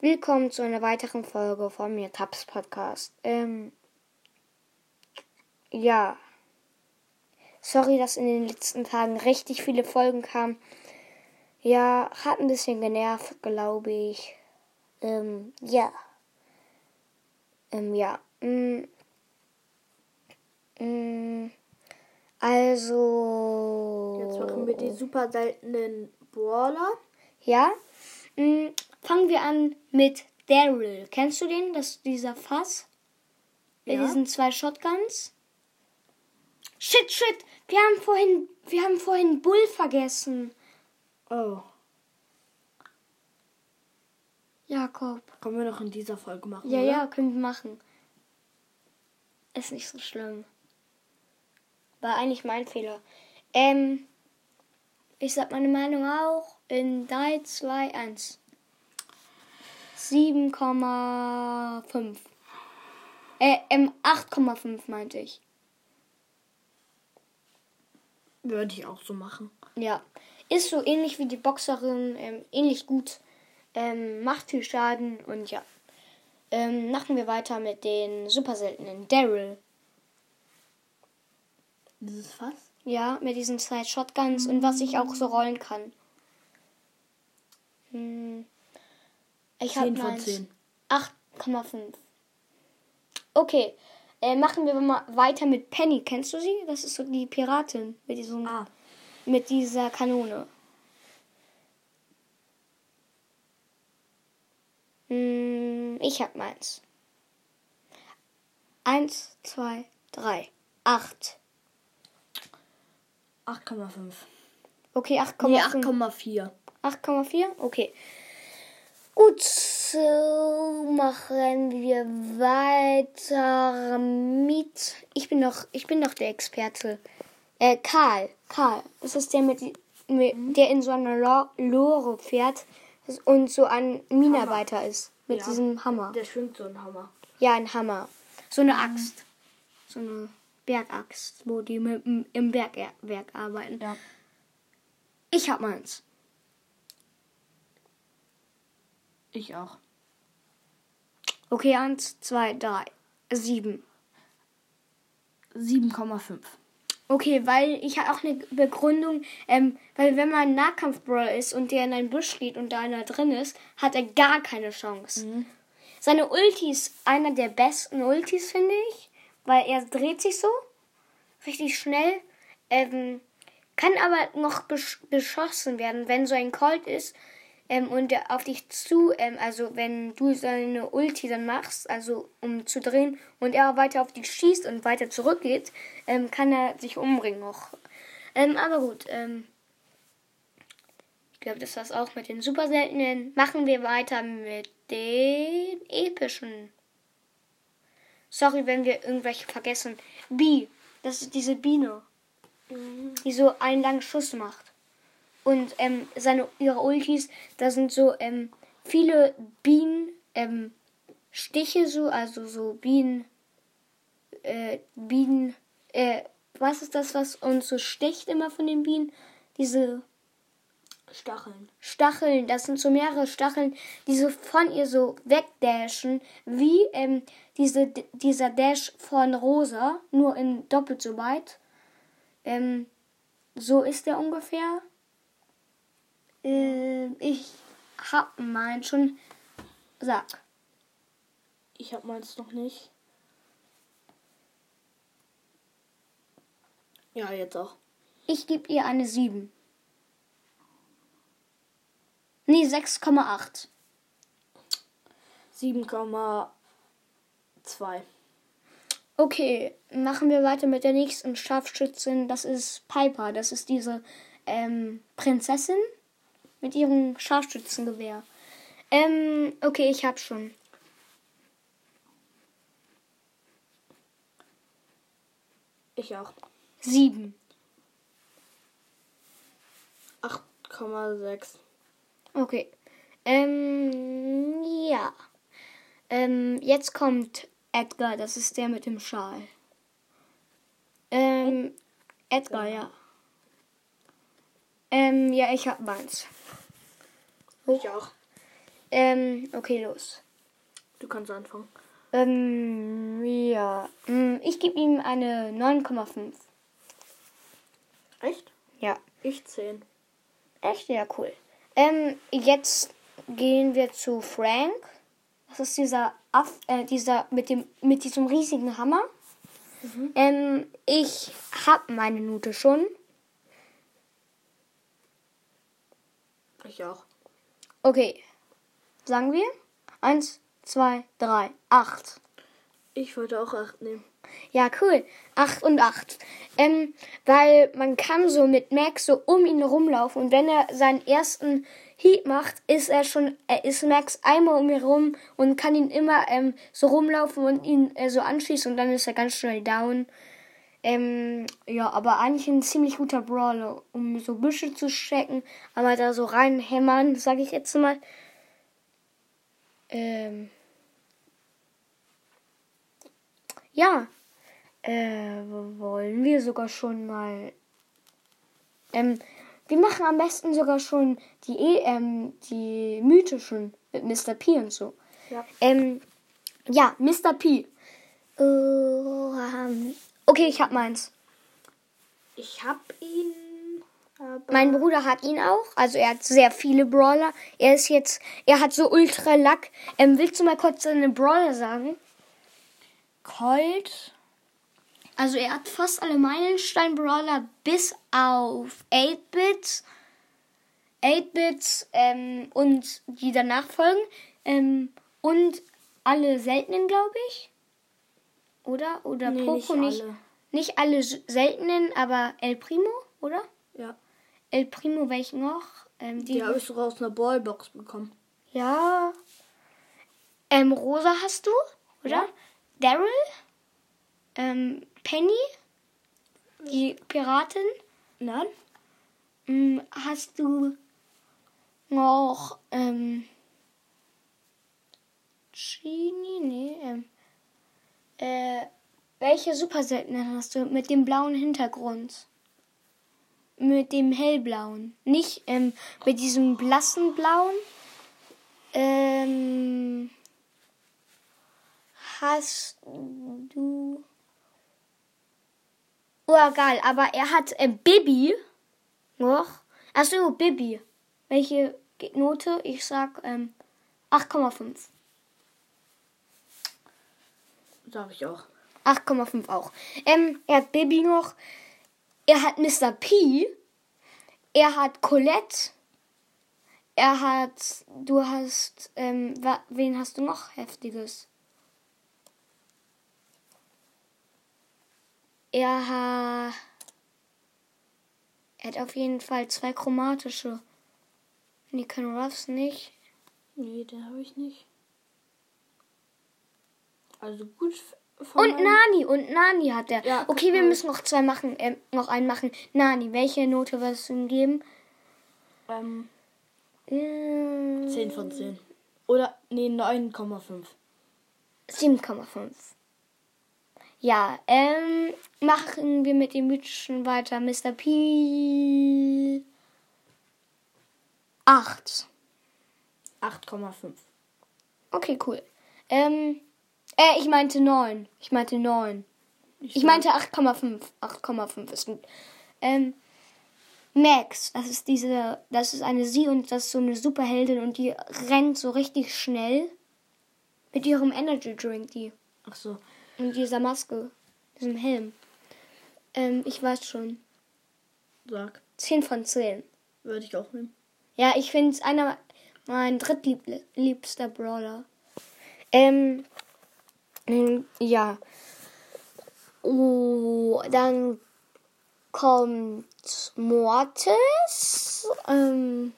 Willkommen zu einer weiteren Folge von mir, Taps Podcast. Ähm, ja. Sorry, dass in den letzten Tagen richtig viele Folgen kamen. Ja, hat ein bisschen genervt, glaube ich. Ähm, ja. Ähm, ja. Mm, mm, also. Jetzt machen wir die super seltenen Brawler. Ja. Mm, fangen wir an mit Daryl. Kennst du den? Das dieser Fass? Mit Ja. diesen zwei Shotguns? Shit, shit! Wir haben vorhin, wir haben vorhin Bull vergessen. Oh. Jakob. Können wir noch in dieser Folge machen? Ja, oder? ja, können wir machen. Ist nicht so schlimm. War eigentlich mein Fehler. Ähm, ich sag meine Meinung auch in 3, 2, 1. 7,5. Äh, ähm, 8,5 meinte ich. Würde ich auch so machen. Ja. Ist so ähnlich wie die Boxerin, ähm, ähnlich gut. Ähm, macht viel Schaden und ja. Ähm, machen wir weiter mit den super seltenen. Daryl. Dieses Fass? Ja, mit diesen zwei Shotguns und was ich auch so rollen kann. Hm. Ich habe 10 von meins 10. 8,5. Okay, äh, machen wir mal weiter mit Penny. Kennst du sie? Das ist so die Piratin mit diesem, Ah. mit dieser Kanone. Hm, ich hab meins. Eins, zwei, drei, acht. 8,5. Okay, 8,5. Nee, 8,4. 8,4? Okay. Gut, so machen wir weiter mit. Ich bin doch, ich bin doch der Experte. Äh, Karl. Karl. Das ist der mit, mit der in so einer Lo Lore fährt und so ein Minenarbeiter ist. Mit Ja. diesem Hammer. Der schwingt so ein Hammer. Ja, ein Hammer. So eine Axt. So eine Bergaxt, wo die mit, im Bergwerk arbeiten. Ja. Ich hab meins. Ich auch. Okay, eins, zwei, drei, sieben. 7,5. Okay, weil ich habe auch eine Begründung, ähm, weil wenn man ein Nahkampfbrawler ist und der in einem Busch steht und da einer drin ist, hat er gar keine Chance. Seine Ulti ist einer der besten Ultis, finde ich, weil er dreht sich so richtig schnell, ähm, kann aber noch besch beschossen werden, wenn so ein Colt ist ähm, und auf dich zu, ähm, also wenn du seine Ulti dann machst, also um zu drehen und er weiter auf dich schießt und weiter zurückgeht, ähm, kann er sich umbringen noch. Ähm, aber gut, ähm, ich glaube, das war's auch mit den super seltenen. Machen wir weiter mit den epischen. Sorry, wenn wir irgendwelche vergessen. Bee, das ist diese Biene, die so einen langen Schuss macht. Und ähm, seine, ihre Ultis, da sind so ähm, viele Bienen, ähm, Stiche so, also so Bienen, äh, Bienen, äh, was ist das, was uns so sticht immer von den Bienen? Diese Stacheln. Stacheln, das sind so mehrere Stacheln, die so von ihr so wegdashen, wie ähm, diese, dieser Dash von Rosa, nur in doppelt so weit. Ähm, so ist der ungefähr. Äh, ich hab meinen schon. Sag. Ich hab meins noch nicht. Ja, jetzt auch. Ich gebe ihr eine 7. Nee, 6,8. 7,2. Okay, machen wir weiter mit der nächsten Scharfschützin. Das ist Piper. Das ist diese ähm, Prinzessin mit ihrem Scharfschützengewehr. Ähm, okay, ich hab schon. Ich auch. Sieben. 8,6. Okay. Ähm, ja. Ähm, jetzt kommt Edgar. Das ist der mit dem Schal. Ähm, Edgar, ja. Ähm, ja, ich hab meins. Ich auch. Ähm, okay, los. Du kannst anfangen. Ähm, ja. Hm, Ich gebe ihm eine 9,5. Echt? Ja. Ich 10. Echt? Ja, cool. Ähm, jetzt gehen wir zu Frank. Das ist dieser Aff, äh, dieser mit dem mit diesem riesigen Hammer. Ähm, ich hab meine Note schon. Ich auch. Okay. Sagen wir? Eins, zwei, drei, acht. Ich wollte auch 8 nehmen. Ja, cool. Acht und acht. Ähm, weil man kann so mit Max so um ihn rumlaufen und wenn er seinen ersten Heat macht, ist er schon, er ist Max einmal um ihn rum und kann ihn immer ähm, so rumlaufen und ihn äh, so anschießen und dann ist er ganz schnell down. Ähm, ja, aber eigentlich ein ziemlich guter Brawler, um so Büsche zu checken, aber da so reinhämmern, sage ich jetzt mal. Ähm, ja, äh, wollen wir sogar schon mal. Ähm, wir machen am besten sogar schon die, E- ähm, die mythischen mit Mr. P und so. Ja. Ähm, ja, Mr. P. Äh, ähm, okay, ich hab meins. Ich hab ihn. Mein Bruder hat ihn auch. Also er hat sehr viele Brawler. Er ist jetzt, er hat so ultra Lack. Ähm, willst du mal kurz seine Brawler sagen? Colt. Also er hat fast alle Meilenstein-Brawler bis auf 8-Bits. 8-Bits ähm, und die danach folgen. Ähm, und alle seltenen, glaube ich. Oder? Oder Nee, Poco nicht nicht. alle. Nicht alle seltenen, aber El Primo, oder? Ja. El Primo, welchen noch? Ähm, Die habe ich sogar aus einer Ballbox bekommen. Ja. Ähm, Rosa hast du, oder? Ja. Daryl? Ähm, Penny? Die Piratin? Nein? Ähm, hast du noch, ähm, Genie? Nee, ähm, äh, welche super seltenen hast du mit dem blauen Hintergrund? Mit dem hellblauen. Nicht, ähm, mit diesem blassen blauen. Ähm, hast du. Oh, egal, aber er hat äh, Bibi noch. Achso, Bibi. Welche Note? Ich sag ähm, 8,5. Sag ich auch. 8,5 auch. Ähm, er hat Bibi noch. Er hat Mr. P. Er hat Colette. Er hat. Du hast. Ähm, wen hast du noch Heftiges? Er hat. Er hat auf jeden Fall zwei chromatische. Nee, können Ruffs nicht. Nee, den habe ich nicht. Also gut Und meinem- Nani, und Nani hat er. Ja, okay, wir müssen noch zwei machen, ähm, noch einen machen. Nani, welche Note wirst du ihm geben? ähm, Ähm, 10 von 10. Oder, nee, 9,5. 7,5. Ja, ähm, machen wir mit dem mythischen weiter. Mr. P. 8. 8,5. Okay, cool. Ähm, äh, ich meinte 9. Ich meinte 9. Ich sag- meinte 8,5. 8,5 ist gut. Ähm, Max, das ist diese, das ist eine sie und das ist so eine Superheldin und die rennt so richtig schnell mit ihrem Energy Drink, die Ach so. und dieser Maske, diesem Helm. Ähm, ich weiß schon. Sag. 10 von 10. Würde ich auch nehmen. Ja, ich finde es einer mein drittliebster Brawler. Ähm, ja. Oh, dann kommt Mortis. Ähm,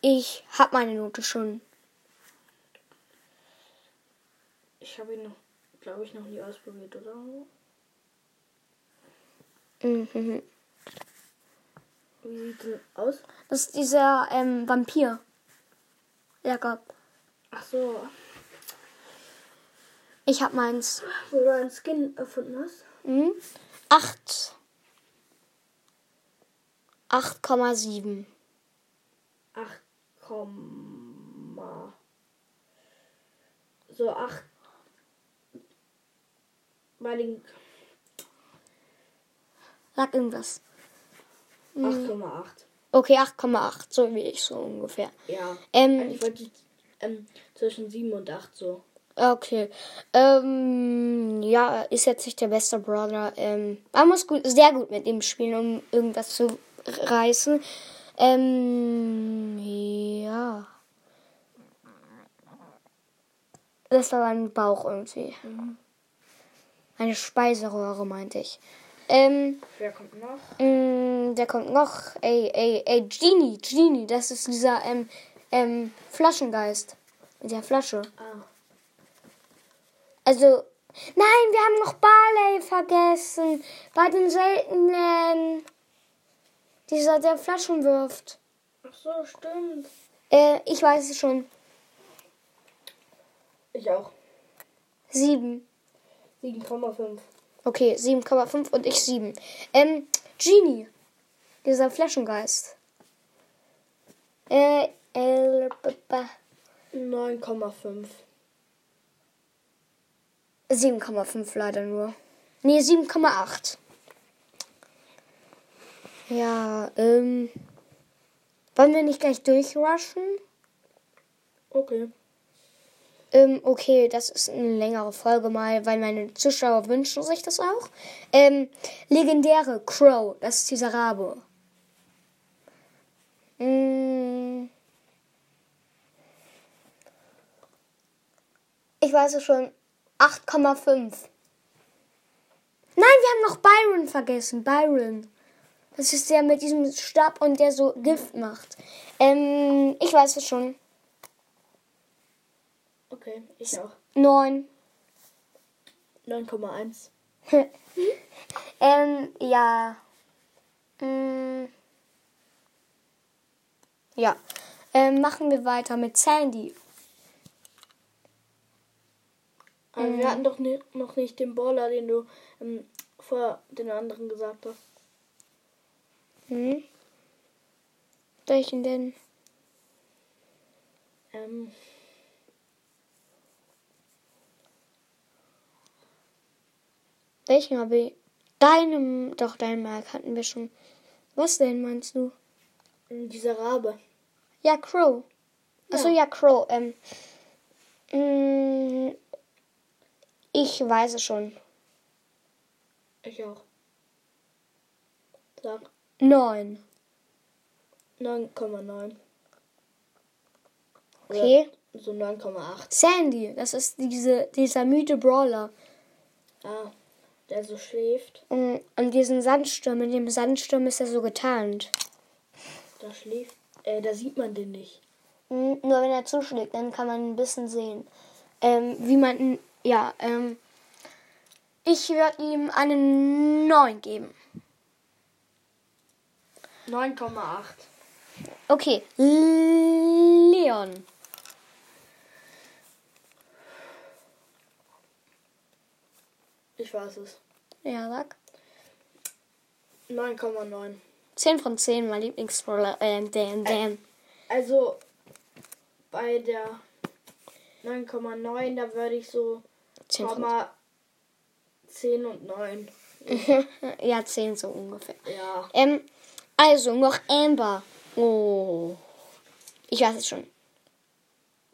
ich habe meine Note schon. Ich habe ihn noch, glaube ich, noch nie ausprobiert, oder? Mhm. Wie sieht denn aus? Das ist dieser ähm, Vampir. Jakob. Ach so. Ich habe meins. Wo du einen Skin erfunden hast? Mhm. 8. 8,7. 8,7. so 8. Bei den Sag irgendwas. 8,8. Okay, 8,8, so wie ich so ungefähr. Ja. Ähm, Ich wollte ähm, zwischen 7 und 8 so. Okay. Ähm, ja, ist jetzt nicht der beste Brother. Ähm, man muss gut, sehr gut mit ihm spielen, um irgendwas zu reißen. Ähm, ja. Das war ein Bauch irgendwie. Eine Speiseröhre, meinte ich. Ähm, Wer kommt noch? mh, der kommt noch. Ey, ey, ey, Genie, Genie, das ist dieser, ähm, ähm, Flaschengeist. Mit der Flasche. Ah. Also, nein, wir haben noch Barley vergessen. Bei den seltenen. Dieser, der Flaschen wirft. Ach so, stimmt. Äh, ich weiß es schon. Ich auch. Sieben. 7,5. Okay, 7,5 und ich sieben. Ähm, Genie. Dieser Flaschengeist. Äh, äh, b- b- 9,5. 7,5 leider nur. Nee, 7,8. Ja, ähm. Wollen wir nicht gleich durchrushen? Okay. Ähm, okay, das ist eine längere Folge mal, weil meine Zuschauer wünschen sich das auch. Ähm, legendäre Crow, das ist dieser Rabe. Mm. Ich weiß es schon. 8,5. Nein, wir haben noch Byron vergessen. Byron. Das ist der mit diesem Stab und der so Gift macht. Ähm, ich weiß es schon. Okay, ich auch. 9. 9,1. ähm, ja. Mm. Ja. Ähm, machen wir weiter mit Sandy. Aber wir hatten doch ni noch nicht den Baller, den du ähm, vor den anderen gesagt hast. Hm? Welchen denn? Ähm, Welchen habe ich? Deinem, doch, deinen Mark hatten wir schon. Was denn meinst du? dieser Rabe. Ja, Crow. Achso, ja, Crow. Ähm, mm, ich weiß es schon. Ich auch. Sag. 9. 9,9. Okay. So 9,8. Sandy, das ist diese, dieser müde Brawler. Ah, der so schläft. Und an diesen Sandsturm, in dem Sandsturm ist er so getarnt. Da schläft. Äh, da sieht man den nicht. Mm, Nur wenn er zuschlägt, dann kann man ein bisschen sehen. Ähm, wie man, ja, ähm, ich würde ihm eine 9 geben. 9,8. Okay, Leon. Ich weiß es. Ja, sag. 9,9. 10 von 10, mein Lieblingsbrawler. Ähm, Dan, Dan. Also bei der 9,9, da würde ich so 10 von Komma 10 und 9. Ja, 10 so ungefähr. Ja. Ähm, also noch Amber. Oh. Ich weiß es schon.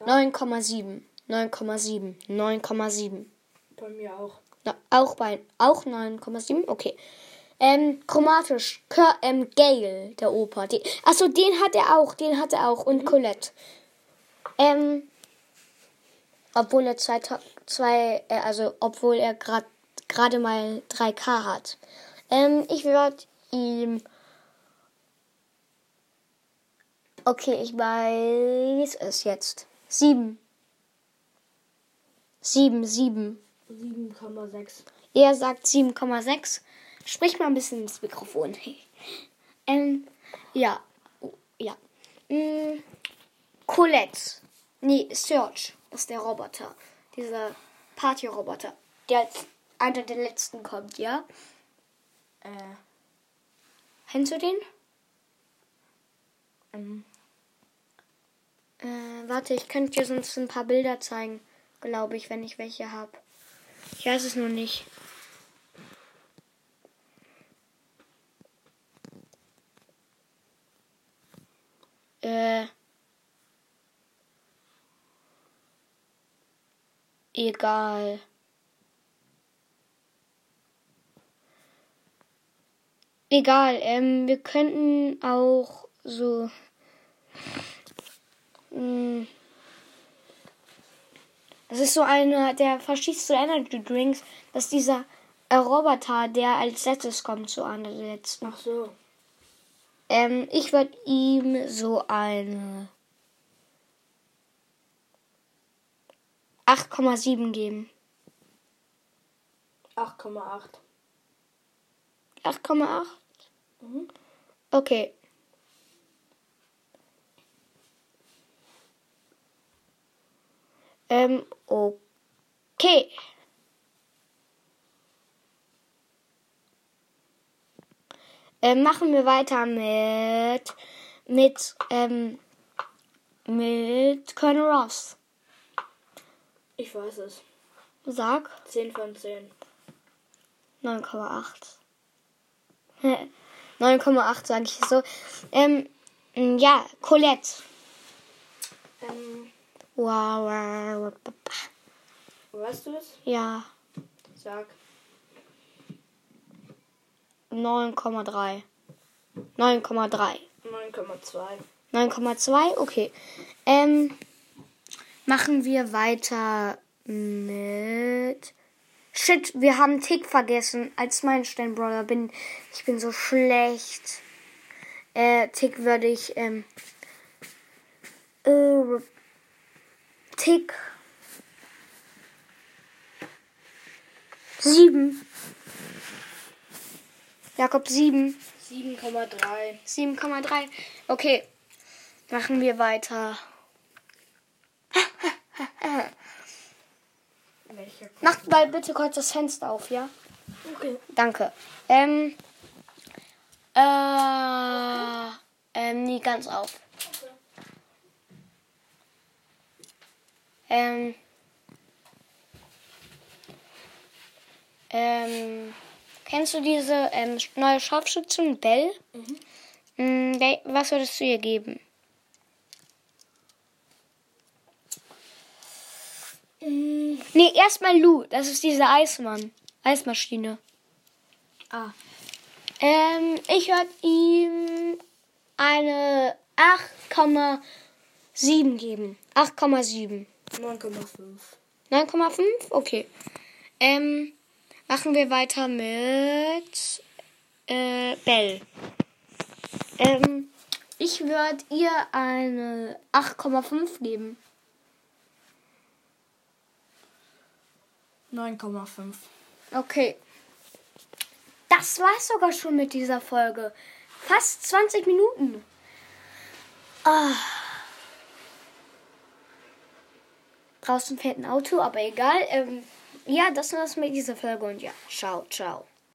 9,7. 9,7. 9,7. Bei mir auch. Na, auch bei auch 9,7. Okay. Ähm, chromatisch. Kör, ähm, Gale, der Opa. Die, achso, den hat er auch. Den hat er auch. Und Colette. Ähm, obwohl er zwei, zwei äh, also obwohl er gerade gerade mal 3K hat. Ähm, ich würde ihm. Okay, ich weiß es jetzt. Sieben. Sieben, sieben. 7,6. Er sagt 7,6. Sprich mal ein bisschen ins Mikrofon. ähm, ja. Ja. Mm, Colette. Nee, Search. Ist der Roboter. Dieser Party-Roboter. Der als einer der letzten kommt, ja? Äh, Kennst du den? ähm, Äh, warte, ich könnte dir sonst ein paar Bilder zeigen. glaube ich, wenn ich welche habe. Ich weiß es nur nicht. Äh. Egal. Egal, ähm, wir könnten auch so. Mh, hm, das ist so einer, der verschießt so Energy Drinks. Das ist dieser äh, Roboter, der als letztes kommt, so letzten. Ach so. Ähm, ich würde ihm so eine 8,7 geben. 8,8. 8,8? Mhm. Okay. Ähm, okay. Ähm, machen wir weiter mit mit ähm, mit Colonel Ross. Ich weiß es. Sag. 10 von 10. 9,8. 9,8 sage ich so. Ähm, ja, Colette. Ähm, Wow, wow, wow. weißt du es? Ja, Sag. 9,3. 9,3. 9,2. 9,2, okay. Ähm, machen wir weiter mit. Shit, wir haben Tick vergessen. Als Meilenstein-Brawler bin ich bin so schlecht. Äh, Tick würde ich, ähm, äh, Tick. Sieben. Jakob sieben. 7,3. 7,3. Okay. Machen wir weiter. Macht mal bitte kurz das Fenster auf, ja? Okay. Danke. Ähm. Äh. Ähm, nie ganz auf. Ähm. Ähm. Kennst du diese ähm, neue Scharfschützin, Bell? Mhm. Was würdest du ihr geben? Nee, erstmal Lou. Das ist diese Eismann. Eismaschine. Ah. Ähm, ich würde ihm eine 8,7 geben. 8,7. 9,5. 9,5? Okay. Ähm, machen wir weiter mit äh, Bell. Ähm, ich würde ihr eine 8,5 geben. 9,5. Okay. Das war's sogar schon mit dieser Folge. Fast 20 Minuten. Ah. Draußen fährt ein Auto, aber egal. Ähm, ja, das war's mit dieser Folge und ja, ciao, ciao.